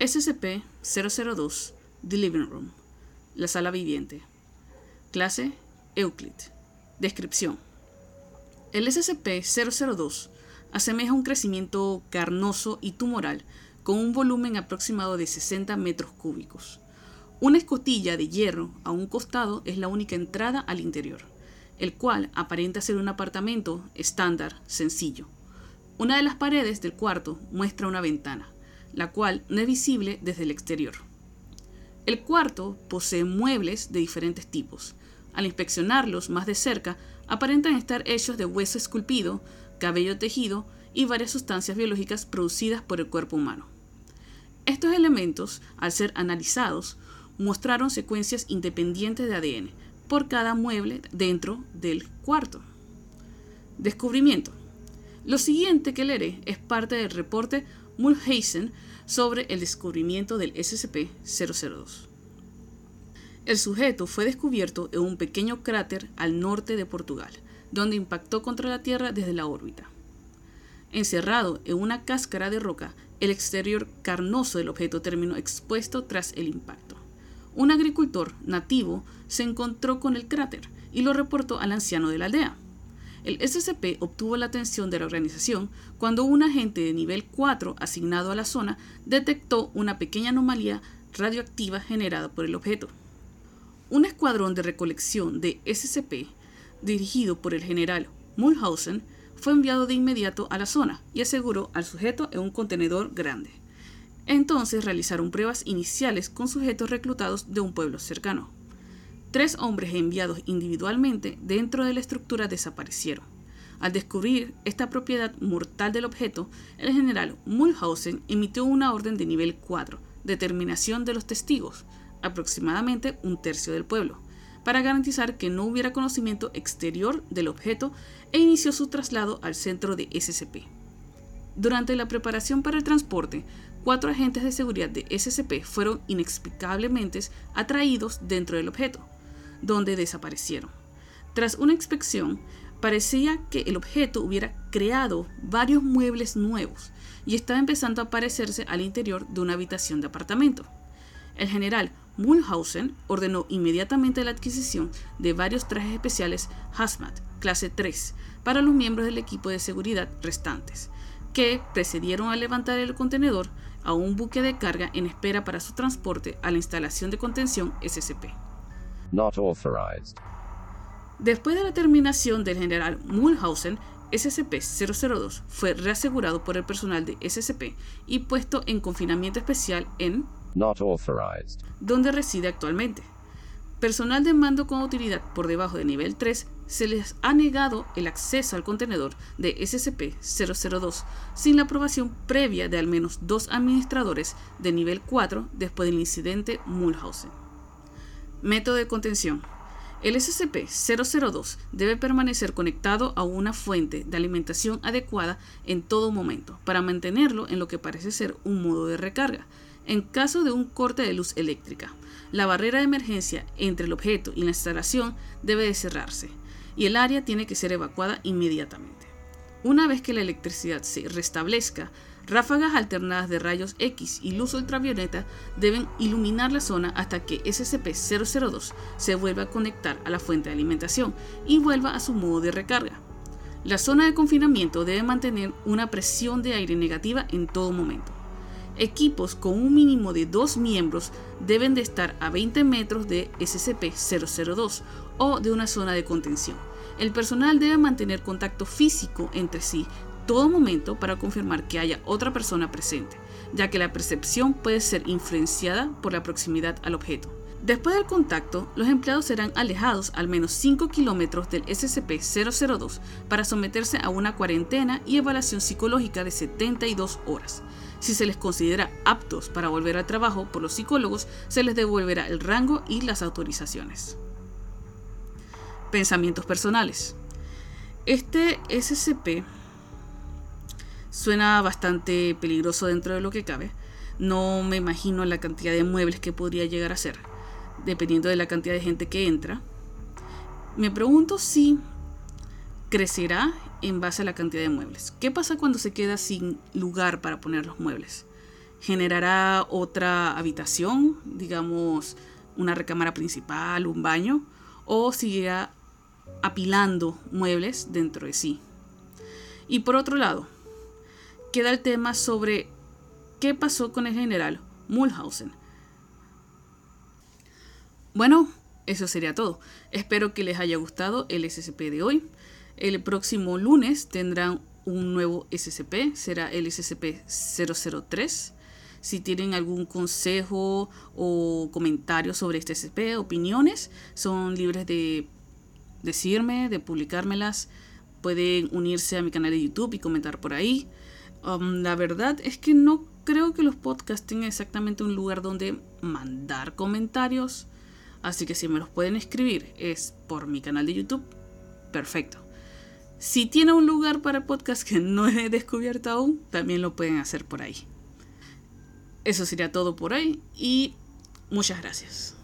SCP-002 The Living Room, la sala viviente. Clase Euclid. Descripción. El SCP-002 asemeja un crecimiento carnoso y tumoral con un volumen aproximado de 60 metros cúbicos. Una escotilla de hierro a un costado es la única entrada al interior, el cual aparenta ser un apartamento estándar sencillo. Una de las paredes del cuarto muestra una ventana, la cual no es visible desde el exterior. El cuarto posee muebles de diferentes tipos. Al inspeccionarlos más de cerca, aparentan estar hechos de hueso esculpido, cabello tejido y varias sustancias biológicas producidas por el cuerpo humano. Estos elementos, al ser analizados, mostraron secuencias independientes de ADN por cada mueble dentro del cuarto. Descubrimiento. Lo siguiente que leeré es parte del reporte Mulhausen sobre el descubrimiento del SCP-002. El sujeto fue descubierto en un pequeño cráter al norte de Portugal, donde impactó contra la Tierra desde la órbita. Encerrado en una cáscara de roca, el exterior carnoso del objeto terminó expuesto tras el impacto. Un agricultor nativo se encontró con el cráter y lo reportó al anciano de la aldea. El SCP obtuvo la atención de la organización cuando un agente de nivel 4 asignado a la zona detectó una pequeña anomalía radioactiva generada por el objeto. Un escuadrón de recolección de SCP, dirigido por el general Mulhausen, fue enviado de inmediato a la zona y aseguró al sujeto en un contenedor grande. Entonces realizaron pruebas iniciales con sujetos reclutados de un pueblo cercano. Tres hombres enviados individualmente dentro de la estructura desaparecieron. Al descubrir esta propiedad mortal del objeto, el general Mulhausen emitió una orden de nivel 4, determinación de los testigos, aproximadamente un tercio del pueblo, para garantizar que no hubiera conocimiento exterior del objeto e inició su traslado al centro de SCP. Durante la preparación para el transporte, cuatro agentes de seguridad de SCP fueron inexplicablemente atraídos dentro del objeto donde desaparecieron. Tras una inspección, parecía que el objeto hubiera creado varios muebles nuevos y estaba empezando a aparecerse al interior de una habitación de apartamento. El general Mulhausen ordenó inmediatamente la adquisición de varios trajes especiales Hazmat clase 3 para los miembros del equipo de seguridad restantes, que precedieron a levantar el contenedor a un buque de carga en espera para su transporte a la instalación de contención SCP. Después de la terminación del general Mulhausen, SCP-002 fue reasegurado por el personal de SCP y puesto en confinamiento especial en donde reside actualmente. Personal de mando con utilidad por debajo de nivel 3 se les ha negado el acceso al contenedor de SCP-002 sin la aprobación previa de al menos dos administradores de nivel 4 después del incidente Mulhausen. Método de contención. El SCP-002 debe permanecer conectado a una fuente de alimentación adecuada en todo momento para mantenerlo en lo que parece ser un modo de recarga. En caso de un corte de luz eléctrica, la barrera de emergencia entre el objeto y la instalación debe de cerrarse y el área tiene que ser evacuada inmediatamente. Una vez que la electricidad se restablezca, Ráfagas alternadas de rayos X y luz ultravioleta deben iluminar la zona hasta que SCP-002 se vuelva a conectar a la fuente de alimentación y vuelva a su modo de recarga. La zona de confinamiento debe mantener una presión de aire negativa en todo momento. Equipos con un mínimo de dos miembros deben de estar a 20 metros de SCP-002 o de una zona de contención. El personal debe mantener contacto físico entre sí todo momento para confirmar que haya otra persona presente, ya que la percepción puede ser influenciada por la proximidad al objeto. Después del contacto, los empleados serán alejados al menos 5 kilómetros del SCP-002 para someterse a una cuarentena y evaluación psicológica de 72 horas. Si se les considera aptos para volver al trabajo por los psicólogos, se les devolverá el rango y las autorizaciones. Pensamientos personales. Este SCP Suena bastante peligroso dentro de lo que cabe. No me imagino la cantidad de muebles que podría llegar a ser, dependiendo de la cantidad de gente que entra. Me pregunto si crecerá en base a la cantidad de muebles. ¿Qué pasa cuando se queda sin lugar para poner los muebles? generará otra habitación, digamos una recámara principal, un baño, o seguirá apilando muebles dentro de sí. Y por otro lado, queda el tema sobre qué pasó con el general Mulhausen. Bueno, eso sería todo. Espero que les haya gustado el SCP de hoy. El próximo lunes tendrán un nuevo SCP, será el SCP-003. Si tienen algún consejo o comentario sobre este SCP, opiniones, son libres de decirme, de publicármelas. Pueden unirse a mi canal de YouTube y comentar por ahí. Um, la verdad es que no creo que los podcasts tengan exactamente un lugar donde mandar comentarios. Así que si me los pueden escribir es por mi canal de YouTube. Perfecto. Si tiene un lugar para podcast que no he descubierto aún, también lo pueden hacer por ahí. Eso sería todo por hoy y muchas gracias.